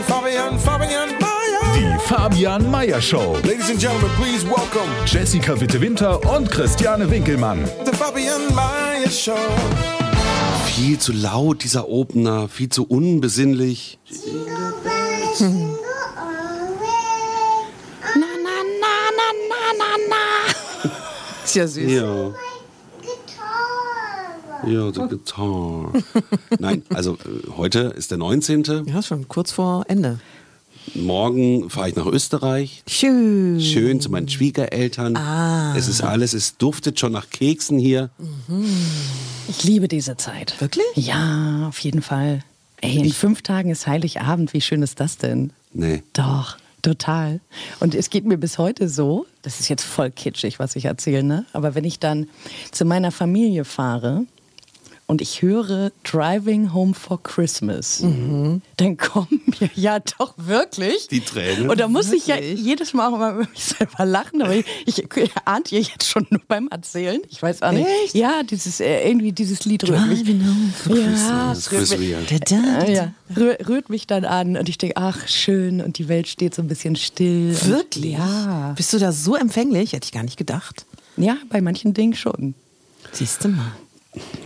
Fabian, Fabian, Fabian Meyer. Die Fabian Meyer Show. Ladies and gentlemen, please welcome Jessica Witte Winter und Christiane Winkelmann. the Fabian Meyer Show. Viel zu laut, dieser Opener, viel zu unbesinnlich. Na, na, na, na, na, na, na. Ist ja süß. Ja. Ja, the guitar. Nein, also äh, heute ist der 19. Ja, schon kurz vor Ende. Morgen fahre ich nach Österreich. Schön. Schön zu meinen Schwiegereltern. Ah. Es ist alles, es duftet schon nach Keksen hier. Ich liebe diese Zeit. Wirklich? Ja, auf jeden Fall. Ey, in fünf Tagen ist Heiligabend. Wie schön ist das denn? Nee. Doch, total. Und es geht mir bis heute so, das ist jetzt voll kitschig, was ich erzähle, ne? aber wenn ich dann zu meiner Familie fahre und ich höre Driving Home for Christmas, dann kommen mir ja doch wirklich Die Tränen? Und da muss ich ja Wirklich? jedes Mal auch immer über mich selber lachen, aber ich, ich ahnt ihr jetzt schon nur beim Erzählen. Ich weiß auch nicht. Echt? Ja, dieses äh, irgendwie dieses Lied rührt mich. Driving home for Ja, Das ist Chris Rea. äh, ja, rühr, rührt mich dann an und ich denke, ach schön und die Welt steht so ein bisschen still. Und, Wirklich? Ja. Bist du da so empfänglich? Hätte ich gar nicht gedacht. Ja, bei manchen Dingen schon. Siehst du mal.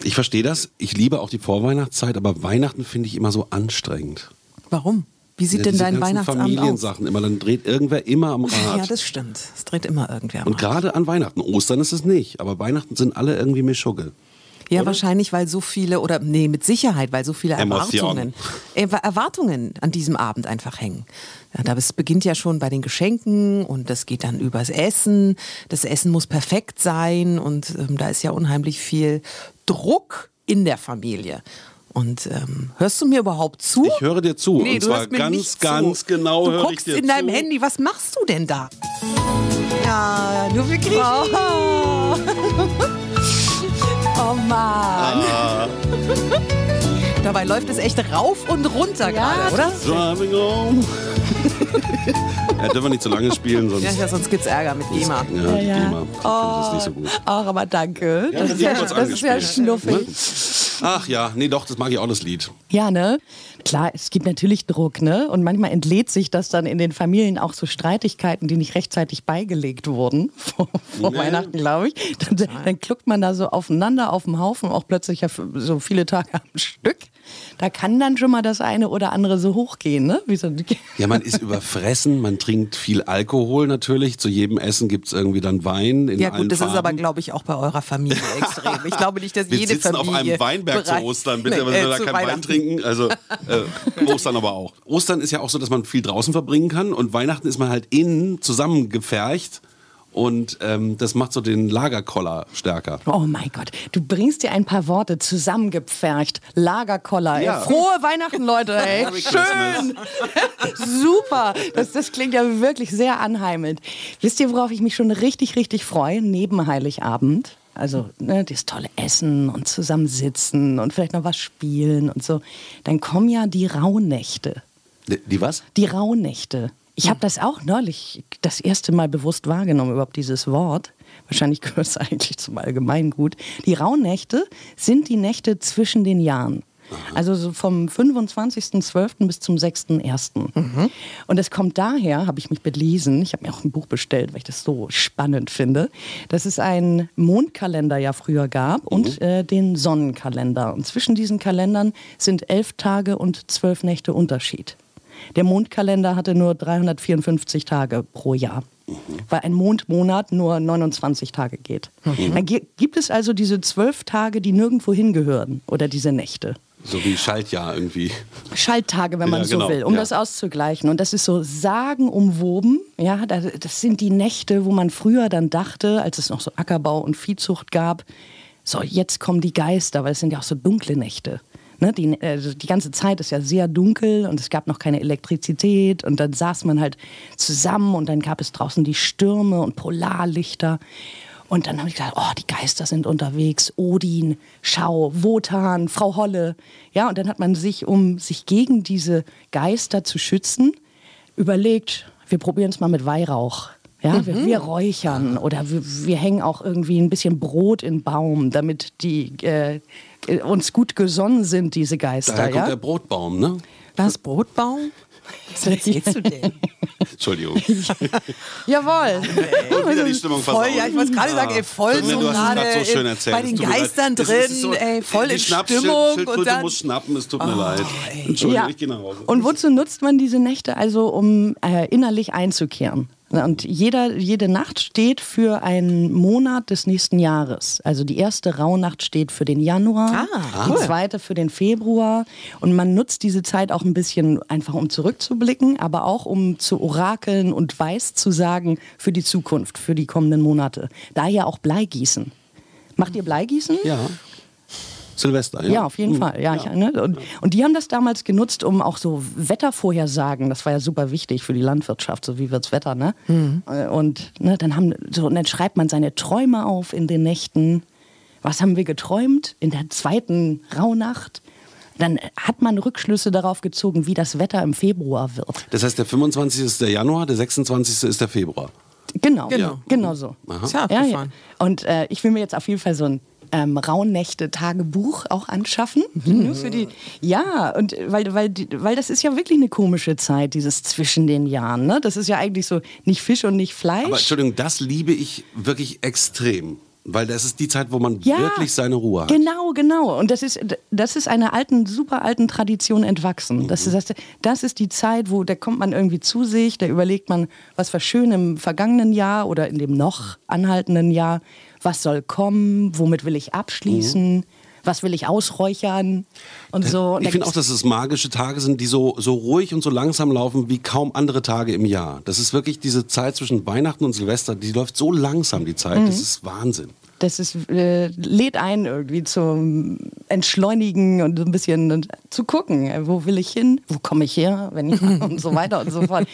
Ich verstehe das. Ich liebe auch die Vorweihnachtszeit, aber Weihnachten finde ich immer so anstrengend. Warum? Wie sieht Ja, denn dein Weihnachtsabend aus? Familiensachen immer, dann dreht irgendwer immer am Rad. Ja, das stimmt. Es dreht immer irgendwer am Und Rad. gerade an Weihnachten. Ostern ist es nicht, aber Weihnachten sind alle irgendwie Mischugge. Ja, oder? wahrscheinlich, weil so viele, oder nee, mit Sicherheit, weil so viele Emotionen. Erwartungen, Erwa- Erwartungen an diesem Abend einfach hängen. Ja, da es beginnt ja schon bei den Geschenken und das geht dann übers Essen. Das Essen muss perfekt sein und ähm, da ist ja unheimlich viel Druck in der Familie. Und ähm, hörst du mir überhaupt zu? Ich höre dir zu. Nee, und du zwar hörst mir ganz, nicht ganz zu. genau du höre ich guckst dir in deinem zu. Handy, was machst du denn da? Ja, nur für Griechen. Oh Mann. Dabei läuft es echt rauf und runter gerade, oder? Driving home. Ja, dürfen wir nicht zu lange spielen, sonst. Ja, ja, sonst gibt's Ärger mit GEMA. Ja, die Ja, ja. GEMA. Ich finde das nicht so gut. Ach, aber danke. Ja, das, das ist ja, ist das ist ja schnuffig. Ne? Ach ja, nee, doch, das mag ich auch, das Lied. Ja, ne? Klar, es gibt natürlich Druck, ne? Und manchmal entlädt sich das dann in den Familien auch so Streitigkeiten, die nicht rechtzeitig beigelegt wurden vor, vor Nee. Weihnachten, glaube ich. Dann, dann kluckt man da so aufeinander auf dem Haufen, auch plötzlich so viele Tage am Stück. Da kann dann schon mal das eine oder andere so hochgehen, ne? Wie so Ja, man ist überfressen, man trinkt viel Alkohol natürlich. Zu jedem Essen gibt es irgendwie dann Wein. In Ja allen gut, das ist aber, Farben. glaube ich, auch bei eurer Familie extrem. Ich glaube nicht, dass Wir jede sitzen Familie... auf einem Weinberg zu bereit- Ostern, bitte, Nee, aber wir äh, da zu keinen Wein trinken. Also äh, Ostern aber auch. Ostern ist ja auch so, dass man viel draußen verbringen kann und Weihnachten ist man halt innen zusammengefercht und ähm, das macht so den Lagerkoller stärker. Oh mein Gott, du bringst dir ein paar Worte zusammengepfercht. Lagerkoller. Ja. Frohe Weihnachten, Leute. Ey. Schön. Super. Das, das klingt ja wirklich sehr anheimelnd. Wisst ihr, worauf ich mich schon richtig, richtig freue? Neben Heiligabend. Also ne, das tolle Essen und zusammensitzen und vielleicht noch was spielen und so. Dann kommen ja die Rauhnächte. Die, die was? Die Rauhnächte. Ich habe das auch neulich das erste Mal bewusst wahrgenommen, überhaupt dieses Wort. Wahrscheinlich gehört es eigentlich zum Allgemeingut. Die Rauhnächte sind die Nächte zwischen den Jahren. Also so vom 25.12. bis zum 6.1. Und es kommt daher, habe ich mich belesen, ich habe mir auch ein Buch bestellt, weil ich das so spannend finde, dass es einen Mondkalender ja früher gab und äh, den Sonnenkalender. Und zwischen diesen Kalendern sind elf Tage und zwölf Nächte Unterschied. Der Mondkalender hatte nur 354 Tage pro Jahr, weil ein Mondmonat nur 29 Tage geht. Dann gi- gibt es also diese zwölf Tage, die nirgendwo hingehören oder diese Nächte. So wie Schaltjahr irgendwie. Schalttage, wenn man Ja, so genau, will, um ja. das auszugleichen. Und das ist so sagenumwoben. Ja, das das sind die Nächte, wo man früher dann dachte, als es noch so Ackerbau und Viehzucht gab, so, jetzt kommen die Geister, weil es sind ja auch so dunkle Nächte. Ne, die, also die ganze Zeit ist ja sehr dunkel und es gab noch keine Elektrizität und dann saß man halt zusammen und dann gab es draußen die Stürme und Polarlichter. Und dann habe ich gesagt, oh, die Geister sind unterwegs, Odin, Schau, Wotan, Frau Holle. Ja, und dann hat man sich, um sich gegen diese Geister zu schützen, überlegt, wir probieren es mal mit Weihrauch. Ja, wir, wir räuchern oder wir, wir hängen auch irgendwie ein bisschen Brot in den Baum, damit die äh, äh, uns gut gesonnen sind, diese Geister. Daher kommt ja? der Brotbaum, ne? Was, Brotbaum? Was erzählst du denn? Entschuldigung. Jawohl. Und wieder die Stimmung Voll, ja, ich wollte gerade sagen, ey, voll so gerade so schön erzählt. bei den. Geistern drin, so- ey, voll in Schnappschild- Stimmung Schildkröte und dann- Oh, muss schnappen, es tut mir leid. Entschuldigung, Ja. ich gehe nach Hause. Und wozu nutzt man diese Nächte? Also, um äh, innerlich einzukehren. Und jeder, jede Nacht steht für einen Monat des nächsten Jahres. Also die erste Rauhnacht steht für den Januar, Ah, die cool. zweite für den Februar. Und man nutzt diese Zeit auch ein bisschen einfach, um zurückzublicken, aber auch um zu orakeln und weiß zu sagen für die Zukunft, für die kommenden Monate. Daher auch Bleigießen. Macht ihr Bleigießen? Ja. Silvester, ja. Ja, auf jeden Mhm. Fall. Ja, Ich, ne? und, und die haben das damals genutzt, um auch so Wettervorhersagen, das war ja super wichtig für die Landwirtschaft, so wie wird's Wetter, ne? Äh, Und ne, dann haben so, und dann schreibt man seine Träume auf in den Nächten. Was haben wir geträumt in der zweiten Rauhnacht? Dann hat man Rückschlüsse darauf gezogen, wie das Wetter im Februar wird. Das heißt, der 25. ist der Januar, der 26. ist der Februar. Genau, Genau. genau so. Ist ja Ja, ja. Und äh, ich will mir jetzt auf jeden Fall so ein ähm, Rauhnächte-Tagebuch auch anschaffen. Nur für die. Ja, und äh, weil, weil, weil das ist ja wirklich eine komische Zeit, dieses zwischen den Jahren. Ne? Das ist ja eigentlich so nicht Fisch und nicht Fleisch. Aber Entschuldigung, das liebe ich wirklich extrem. Weil das ist die Zeit, wo man ja, wirklich seine Ruhe hat. Genau, genau. Und das ist, das ist einer alten, super alten Tradition entwachsen. Mhm. Das, ist, das, das ist die Zeit, wo da kommt man irgendwie zu sich, da überlegt man, was war schön im vergangenen Jahr oder in dem noch anhaltenden Jahr, was soll kommen, womit will ich abschließen, was will ich ausräuchern und so. Und Ich finde auch, dass es magische Tage sind, die so, so ruhig und so langsam laufen wie kaum andere Tage im Jahr. Das ist wirklich diese Zeit zwischen Weihnachten und Silvester, die läuft so langsam, die Zeit. Mhm. Das ist Wahnsinn. das ist, äh, lädt ein irgendwie zum Entschleunigen und so ein bisschen und zu gucken, äh, wo will ich hin, wo komme ich her, wenn ich und so weiter und so fort.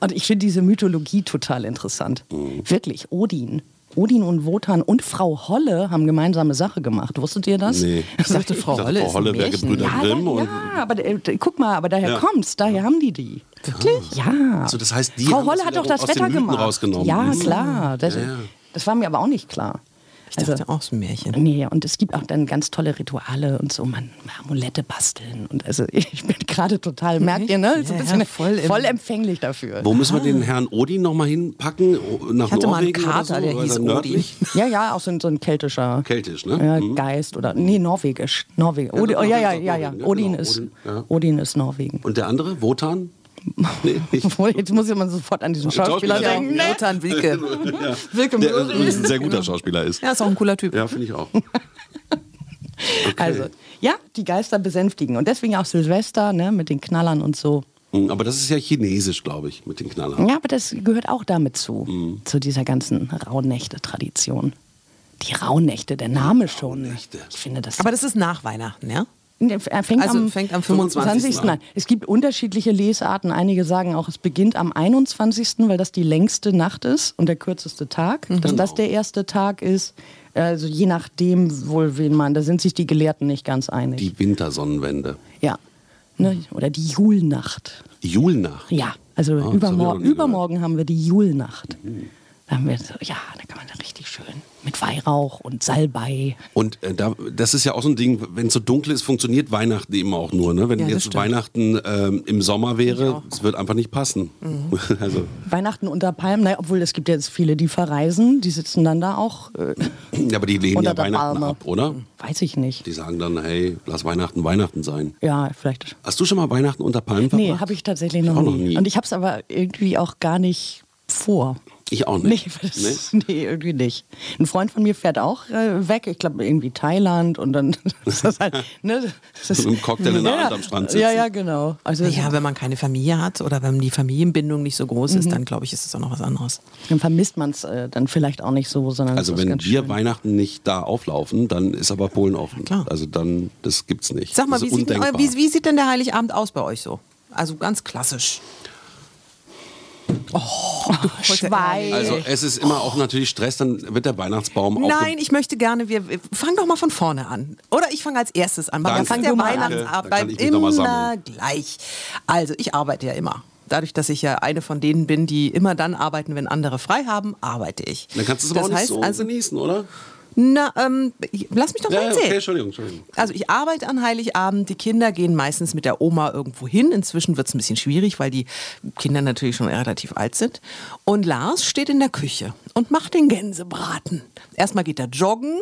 Und ich finde diese Mythologie total interessant. Wirklich, Odin. Odin und Wotan und Frau Holle haben gemeinsame Sache gemacht. Wusstet ihr das? Nee. Ich dachte, Frau Ich dachte, Holle Frau Holle wäre. Gebrüder Ja, Grimm. da, ja, aber äh, guck mal, aber daher Ja. kommt's, daher haben die die. Wirklich? Ja. Also das heißt, die Frau haben Holle hat doch das Wetter gemacht. rausgenommen. Ja, Mhm. klar. Das, Ja, ja. das war mir aber auch nicht klar. Ich dachte auch so ein Märchen. Nee, und es gibt auch dann ganz tolle Rituale und so, man Amulette basteln. Und also ich bin gerade total, merkt ihr, ne? So ein bisschen ja, voll voll, empfänglich dafür. Wo müssen wir den Herrn Odin nochmal hinpacken? Nach Ich hatte mal einen Norwegen Kater, so? der hieß nördlich? Ja, ja, auch so ein, so ein keltischer Keltisch, ne? ja, Mhm. Geist oder nee, norwegisch. Norwegen. Ja, Odin, oh, ja, ja, Norwegen ist ja. Norwegen, ja, Odin genau, ist Odin, ja. Odin ist Norwegen. Und der andere, Wotan? Nee. Jetzt muss man sofort an diesen Schauspieler Schauspieler, denken. Ja, Ne? Lothar Wilke. Wilke Der übrigens ein sehr guter Schauspieler ist. Ja, ist auch ein cooler Typ. Ja, finde ich auch. Also, ja, die Geister besänftigen. Und deswegen auch Silvester, ne, mit den Knallern und so. Mhm, Aber das ist ja chinesisch, glaube ich, mit den Knallern. Ja, aber das gehört auch damit zu, zu dieser ganzen Rauhnächte-Tradition. Die Rauhnächte, der Name schon. Rauhnächte. Ich finde das. Aber das ist nach Weihnachten, ja? Fängt Also am, fängt am 25. 25. Nein, es gibt unterschiedliche Lesarten. Einige sagen auch, es beginnt am 21., weil das die längste Nacht ist und der kürzeste Tag. Dass das der erste Tag ist. Also je nachdem, wohl wen man, da sind sich die Gelehrten nicht ganz einig. Die Wintersonnenwende. ja. Ne? Oder die Julnacht. Julnacht. Ja, also ich noch übermorgen, haben wir die Julnacht. Da haben wir so, ja, da kann man da richtig schön mit Weihrauch und Salbei. Und äh, da, das ist ja auch so ein Ding, wenn es so dunkel ist, funktioniert Weihnachten eben auch nur. Ne? Wenn Ja, jetzt stimmt. Weihnachten ähm, im Sommer wäre, es wird einfach nicht passen. Mhm. also, Weihnachten unter Palmen, naja, obwohl es gibt jetzt viele, die verreisen, die sitzen dann da auch, äh, ja, aber die lehnen ja Weihnachten Palme. ab, oder? weiß ich nicht. Die sagen dann, hey, lass Weihnachten Weihnachten sein. Ja, vielleicht. Hast du schon mal Weihnachten unter Palmen verbracht? Nee, habe ich tatsächlich noch, Auch nie. noch nie. Und ich habe es aber irgendwie auch gar nicht vor. Ich auch Nee, nicht. das, nee? irgendwie nicht. Ein Freund von mir fährt auch äh, weg, ich glaube irgendwie Thailand und dann ist das halt, ne? Das Mit einem Cocktail in der ja, Hand am Strand sitzen. Ja, ja, genau. Also Ja, wenn man keine Familie hat oder wenn die Familienbindung nicht so groß ist, dann glaube ich, ist es auch noch was anderes. dann vermisst man es äh, dann vielleicht auch nicht so, sondern Also wenn ganz wir schön. Weihnachten nicht da auflaufen, dann ist aber Polen offen. Klar. Also dann, das gibt's nicht. Sag mal, wie sieht, denn, undenkbar. wie, wie sieht denn der Heiligabend aus bei euch so? Also ganz klassisch. Oh, du Schwein. also es ist immer auch natürlich Stress, dann wird der Weihnachtsbaum auch Nein, ich möchte gerne, wir wir- fang doch mal von vorne an. Oder ich fange als erstes an, weil fangen Fang der. Dann Weihnachtsabend immer gleich. Also ich arbeite ja immer. Dadurch, dass ich ja eine von denen bin, die immer dann arbeiten, wenn andere frei haben, arbeite ich. Dann kannst du es aber das auch nicht heißt so also, genießen, oder? Na, ähm, ich- lass mich doch mal ja, erzählen. okay, Entschuldigung, Entschuldigung. Also ich arbeite an Heiligabend, die Kinder gehen meistens mit der Oma irgendwo hin. Inzwischen wird es ein bisschen schwierig, weil die Kinder natürlich schon relativ alt sind. Und Lars steht in der Küche und macht den Gänsebraten. Erstmal geht er joggen,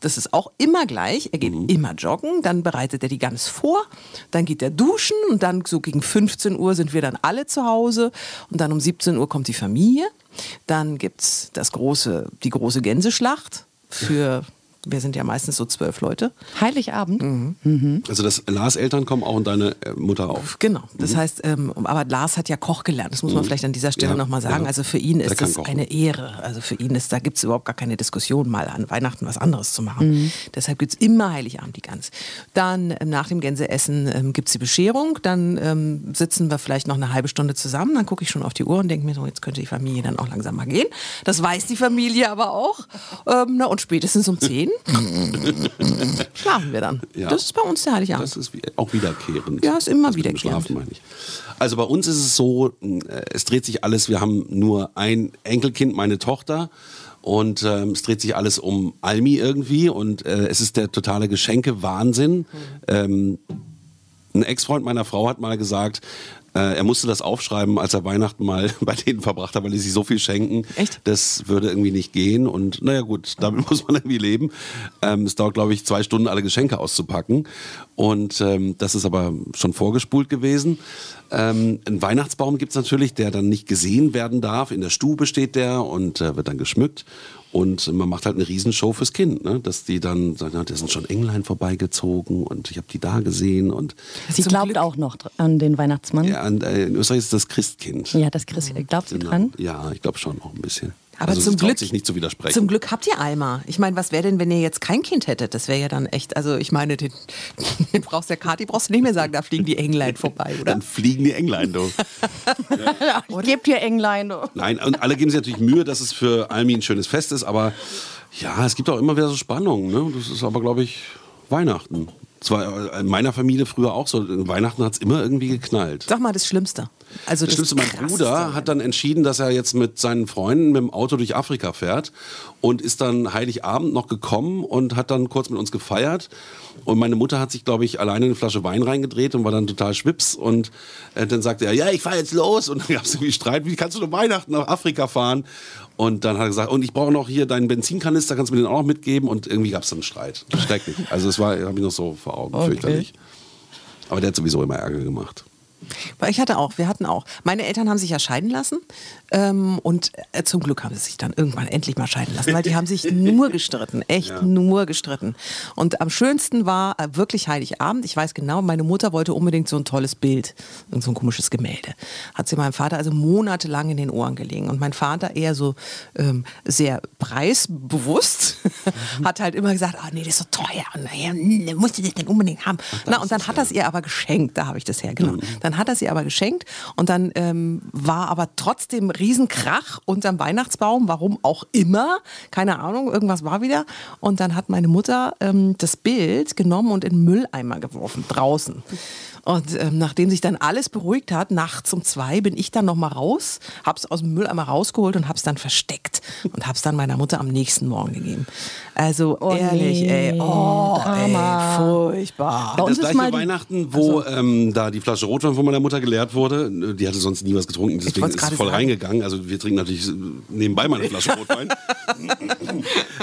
das ist auch immer gleich. Er geht immer joggen, dann bereitet er die Gans vor, dann geht er duschen und dann so gegen 15 Uhr sind wir dann alle zu Hause und dann um 17 Uhr kommt die Familie. Dann gibt es das große, die große Gänseschlacht für, wir sind ja meistens so zwölf Leute. Heiligabend. Mhm. Also das Lars Eltern kommen auch und deine äh, Mutter auch. Genau, das heißt, ähm, aber Lars hat ja Koch gelernt, das muss man vielleicht an dieser Stelle Ja, nochmal sagen. ja. Also für ihn Der ist das kochen. eine Ehre. Also für ihn ist, da gibt es überhaupt gar keine Diskussion, mal an Weihnachten was anderes zu machen. Deshalb gibt es immer Heiligabend die Gans. Dann ähm, nach dem Gänseessen ähm, gibt es die Bescherung, dann ähm, sitzen wir vielleicht noch eine halbe Stunde zusammen, dann gucke ich schon auf die Uhr und denke mir so, jetzt könnte die Familie dann auch langsam mal gehen. Das weiß die Familie aber auch. Ähm, na, und spätestens um 10 schlafen wir dann. Ja. Das ist bei uns der Heiligabend. Das ist auch wiederkehrend. Ja, ist immer Das wiederkehrend. Schlafen, meine ich. Also bei uns ist es so, äh, es dreht sich alles, wir haben nur ein Enkelkind, meine Tochter. Und ähm, es dreht sich alles um Almi irgendwie und äh, es ist der totale Geschenke-Wahnsinn. Ähm, ein Ex-Freund meiner Frau hat mal gesagt, äh, er musste das aufschreiben, als er Weihnachten mal bei denen verbracht hat, weil die sich so viel schenken. Echt? Das würde irgendwie nicht gehen. Und naja gut, damit muss man irgendwie leben. Ähm, es dauert, glaube ich, zwei Stunden, alle Geschenke auszupacken. Und ähm, das ist aber schon vorgespult gewesen. Ähm, einen Weihnachtsbaum gibt's natürlich, der dann nicht gesehen werden darf. In der Stube steht der und äh, wird dann geschmückt. Und man macht halt eine Riesenshow fürs Kind, ne? dass die dann sagen, ja, da sind schon Englein vorbeigezogen und ich habe die da gesehen und Sie glaubt Glück- auch noch an den Weihnachtsmann. ja, und, äh, in Österreich ist das Christkind. Ja, das Chris, glaubt sie Genau. dran? Ja, ich glaube schon auch ein bisschen. Aber also zum Glück, sich nicht zu widersprechen. Zum Glück habt ihr Alma. Ich meine, was wäre denn, wenn ihr jetzt kein Kind hättet? Das wäre ja dann echt, also ich meine, den, den brauchst der Kati brauchst du nicht mehr sagen, da fliegen die Englein vorbei, oder? Dann fliegen die Englein, du. Gebt ihr Englein. du. Nein, und alle geben sich natürlich Mühe, dass es für Almi ein schönes Fest ist, aber ja, es gibt auch immer wieder so Spannungen. Ne? Das ist aber, glaube ich, Weihnachten. Zwar in meiner Familie früher auch so. In Weihnachten hat es immer irgendwie geknallt. Sag mal das Schlimmste. Also Das Schlimmste, mein. Bruder hat dann entschieden, dass er jetzt mit seinen Freunden mit dem Auto durch Afrika fährt und ist dann Heiligabend noch gekommen und hat dann kurz mit uns gefeiert. Und meine Mutter hat sich, glaube ich, alleine eine Flasche Wein reingedreht und war dann total schwips. Und äh, dann sagte er, ja, ich fahre jetzt los. Und dann gab es irgendwie Streit, wie kannst du nur Weihnachten nach Afrika fahren? Und dann hat er gesagt, und ich brauche noch hier deinen Benzinkanister, kannst du mir den auch noch mitgeben? Und irgendwie gab es dann einen Streit. Schrecklich. Also es war, habe ich noch so vor Augen, fürchterlich. Aber der hat sowieso immer Ärger gemacht. Weil ich hatte auch, wir hatten auch. Meine Eltern haben sich ja scheiden lassen ähm, und äh, zum Glück haben sie sich dann irgendwann endlich mal scheiden lassen, weil die haben sich nur gestritten, echt nur gestritten. Und am schönsten war äh, wirklich Heiligabend. Ich weiß genau, meine Mutter wollte unbedingt so ein tolles Bild, so ein komisches Gemälde. Hat sie meinem Vater also monatelang in den Ohren gelegen. Und mein Vater eher so ähm, sehr preisbewusst, hat halt immer gesagt, ah nee, das ist so teuer, und naja, hm, musst du das denn unbedingt haben. Na, und dann hat er es ihr aber geschenkt, da habe ich das hergenommen. Dann hat er sie aber geschenkt und dann ähm, war aber trotzdem Riesenkrach unterm Weihnachtsbaum, warum auch immer, keine Ahnung, irgendwas war wieder. Und dann hat meine Mutter ähm, das Bild genommen und in den Mülleimer geworfen, draußen. Und ähm, nachdem sich dann alles beruhigt hat, nachts um zwei bin ich dann noch mal raus, hab's aus dem Mülleimer rausgeholt und hab's dann versteckt und hab's dann meiner Mutter am nächsten Morgen gegeben. Also Oh ehrlich, nee, ey, oh, Drama. ey, Furchtbar. Bei uns das gleiche mal Weihnachten, wo ähm, da die Flasche Rotwein von meiner Mutter geleert wurde. Die hatte sonst nie was getrunken, deswegen ist voll sagen. reingegangen. Also wir trinken natürlich nebenbei mal eine Flasche Rotwein.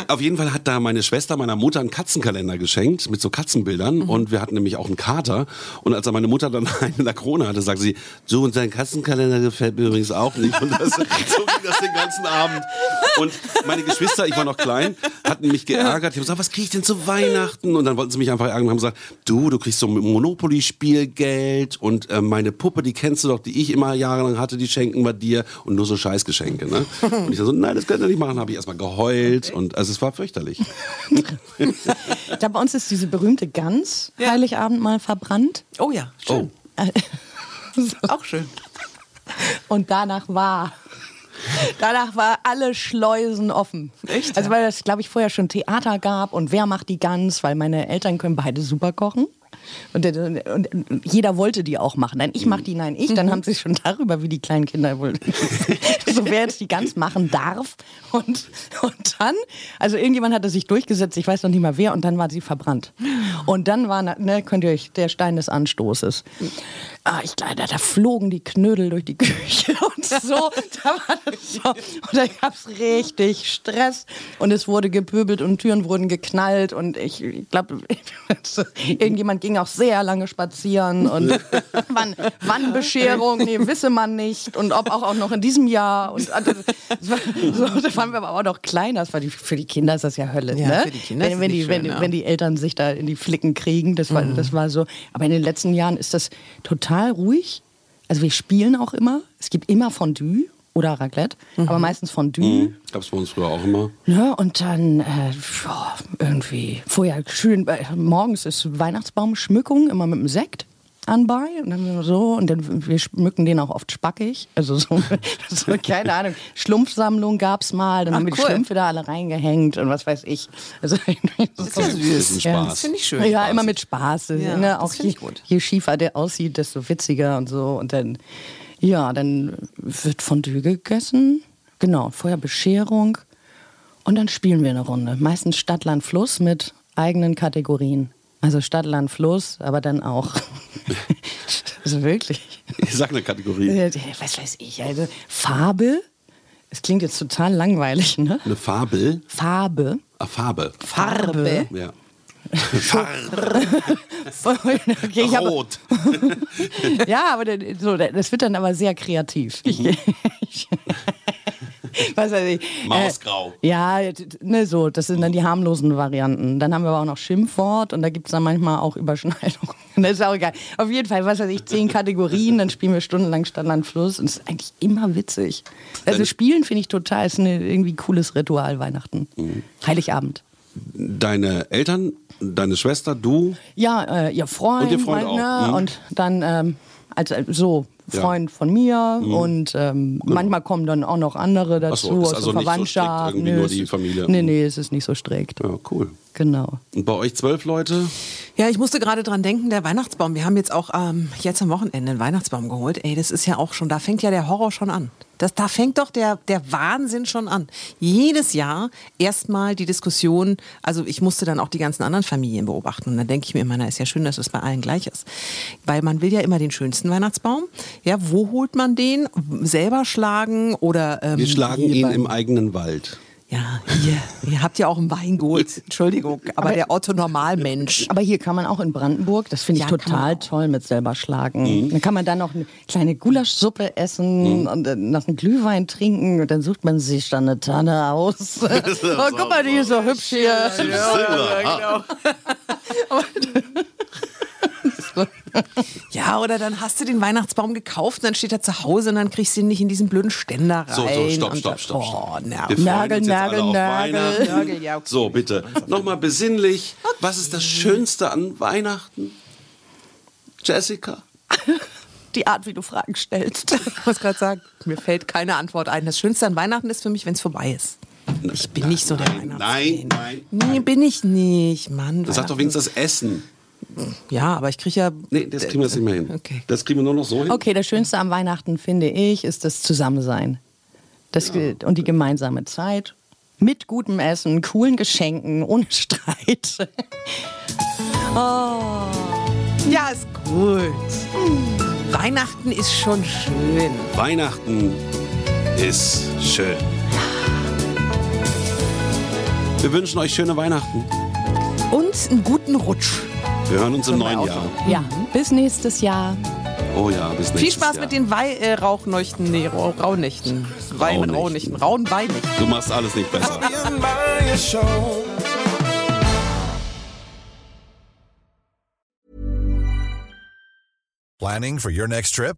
Auf jeden Fall hat da meine Schwester meiner Mutter einen Katzenkalender geschenkt mit so Katzenbildern Mhm. und wir hatten nämlich auch einen Kater. Und als dann meine Mutter dann eine Lakrone hatte, sagte sie, so und dein Katzenkalender gefällt mir übrigens auch nicht. Und das, so ging das den ganzen Abend. Und meine Geschwister, ich war noch klein, hatten mich geärgert. Ich habe gesagt, was kriege ich denn zu Weihnachten? Und dann wollten sie mich einfach ärgern und haben gesagt, du, du kriegst so Monopoly-Spielgeld und äh, meine Puppe, die kennst du doch, die ich immer jahrelang hatte, die schenken wir dir und nur so Scheißgeschenke. Ne? Und ich so, nein, das könnt ihr nicht machen. Habe ich erstmal geheult und also es war fürchterlich. Da bei uns ist diese berühmte Gans Heiligabend mal verbrannt. Oh ja, schön. Auch schön. Und danach war. Danach war alle Schleusen offen. Echt, Also ja? weil es, glaube ich, vorher schon Theater gab und wer macht die Gans, weil meine Eltern können beide super kochen. Und, und, und jeder wollte die auch machen. Nein, ich mach die, nein, ich. Dann haben sie schon darüber, wie die kleinen Kinder wohl. so wer jetzt die Gans machen darf. Und, und dann, also irgendjemand hatte sich durchgesetzt, ich weiß noch nicht mal wer, und dann war sie verbrannt. Und dann war, ne, könnt ihr euch, der Stein des Anstoßes. Ah, ich glaube, da, da flogen die Knödel durch die Küche und so. da war das so. Und da gab es richtig Stress. Und es wurde gepöbelt und Türen wurden geknallt. Und ich, ich glaube, irgendjemand ging auch sehr lange spazieren. Und wann, wann Bescherung, nee, wisse man nicht. Und ob auch, auch noch in diesem Jahr. Und also, das war, so, da waren wir aber auch noch kleiner. Das war die, für die Kinder ist das ja Hölle. Ja, ne? für die Kinder wenn, wenn, die, schön, wenn, ja. wenn die Eltern sich da in die Flicken kriegen. Das war, das war so. Aber in den letzten Jahren ist das total ruhig. Also wir spielen auch immer. Es gibt immer Fondue oder Raclette, aber meistens Fondue. Gab es bei uns früher auch immer. Ne? Und dann äh, ja, irgendwie vorher schön, äh, morgens ist Weihnachtsbaumschmückung, immer mit dem Sekt anbei und dann so und dann wir schmücken den auch oft spackig, also so, so keine Ahnung, Schlumpfsammlung gab's mal, dann Ach, haben wir die cool. Schlumpfe da alle reingehängt und was weiß ich. Also so- ist ja süß. Spaß. Das finde ich schön. ja, immer mit Spaß. Ja, ne? das Auch je, ich gut. je schiefer der aussieht, desto witziger und so. Und dann, ja, dann wird Fondue gegessen. Genau, vorher Bescherung. Und dann spielen wir eine Runde. Meistens Stadt, Land, Fluss mit eigenen Kategorien. Also Stadt, Land, Fluss, aber dann auch. also wirklich. Ich sag eine Kategorie. Äh, Was weiß ich, also Farbe. Es klingt jetzt total langweilig, ne? Eine Fabel. Farbe. Ah, Farbe. Farbe. Ja. Okay, Rot. Ja, aber so, das wird dann aber sehr kreativ. Mhm. ich, weiß ich nicht. Mausgrau. Äh, ja, ne, so, das sind dann die harmlosen Varianten. Dann haben wir aber auch noch Schimpfwort und da gibt es dann manchmal auch Überschneidungen. Das ist auch egal. Auf jeden Fall, was weiß ich, zehn Kategorien, dann spielen wir stundenlang Stadt, Land, Fluss und es ist eigentlich immer witzig. Also Spielen finde ich total, ist ein irgendwie cooles Ritual Weihnachten. Mhm. Heiligabend. Deine Eltern, deine Schwester, du. Ja, äh, ihr Freund, Und ihr Freund mein, auch, ne? mhm. und dann ähm, also äh, so Ja. Mhm. Freund von mir und ähm, manchmal kommen dann auch noch andere dazu so, aus also der nicht so Verwandtschaft. strikt irgendwie Nö, nur die Familie. Nee, nee, es ist nicht so strikt. Ja, cool. Genau. Und bei euch zwölf Leute? Ja, ich musste gerade dran denken, der Weihnachtsbaum. Wir haben jetzt auch ähm, jetzt am Wochenende einen Weihnachtsbaum geholt. Ey, das ist ja auch schon, da fängt ja der Horror schon an. Das, da fängt doch der, der Wahnsinn schon an. Jedes Jahr erstmal die Diskussion, also ich musste dann auch die ganzen anderen Familien beobachten. Und dann denke ich mir immer, na, ist ja schön, dass es bei allen gleich ist. Weil man will ja immer den schönsten Weihnachtsbaum. Ja, wo holt man den? Selber schlagen oder ähm, Wir schlagen ihn beim- im eigenen Wald. Ja, hier, ihr habt ja auch ein Weingut. Entschuldigung, aber, der Otto Normalmensch. Aber hier kann man auch in Brandenburg, das finde ich Ja, total toll mit selber schlagen. Mhm. Dann kann man dann noch eine kleine Gulaschsuppe essen und dann noch einen Glühwein trinken und dann sucht man sich dann eine Tanne aus. oh, guck mal, die ist so hübsch hier. Silber. Ja, oder dann hast du den Weihnachtsbaum gekauft und dann steht er zu Hause und dann kriegst du ihn nicht in diesen blöden Ständer rein. So, so, stopp, stopp, stopp, Oh, stopp. freuen Nagel, uns jetzt alle Nagel, auf Nagel. Weihnachten. Nagel, ja, okay. So, bitte. Nochmal besinnlich. Was ist das Schönste an Weihnachten? Jessica? Die Art, wie du Fragen stellst. Ich muss gerade sagen, mir fällt keine Antwort ein. Das Schönste an Weihnachten ist für mich, wenn es vorbei ist. Ich bin nicht so der Nein, Weihnachtsfan. nein, nein. Nee, bin ich nicht, Mann. Das sagt doch wenigstens das Essen. Ja, aber ich kriege ja... Nee, das kriegen wir jetzt nicht mehr hin. Okay. Das kriegen wir nur noch so hin. Okay, das Schönste am Weihnachten, finde ich, ist das Zusammensein. Das, Und die gemeinsame Zeit. Mit gutem Essen, coolen Geschenken, ohne Streit. Oh. Ja, ist gut. Weihnachten ist schon schön. Weihnachten ist schön. Wir wünschen euch schöne Weihnachten. Und einen guten Rutsch. Wir hören uns im neuen Jahr. Ja, bis nächstes Jahr. Oh ja, bis nächstes Viel Spaß Jahr. mit den Wei äh, Rauchnächten, nee, Rau Rauhnächten. Wein mit Rauhnächten. Rauhnächten. Rauen Weihnächten. Du machst alles nicht besser. Planning for your next trip?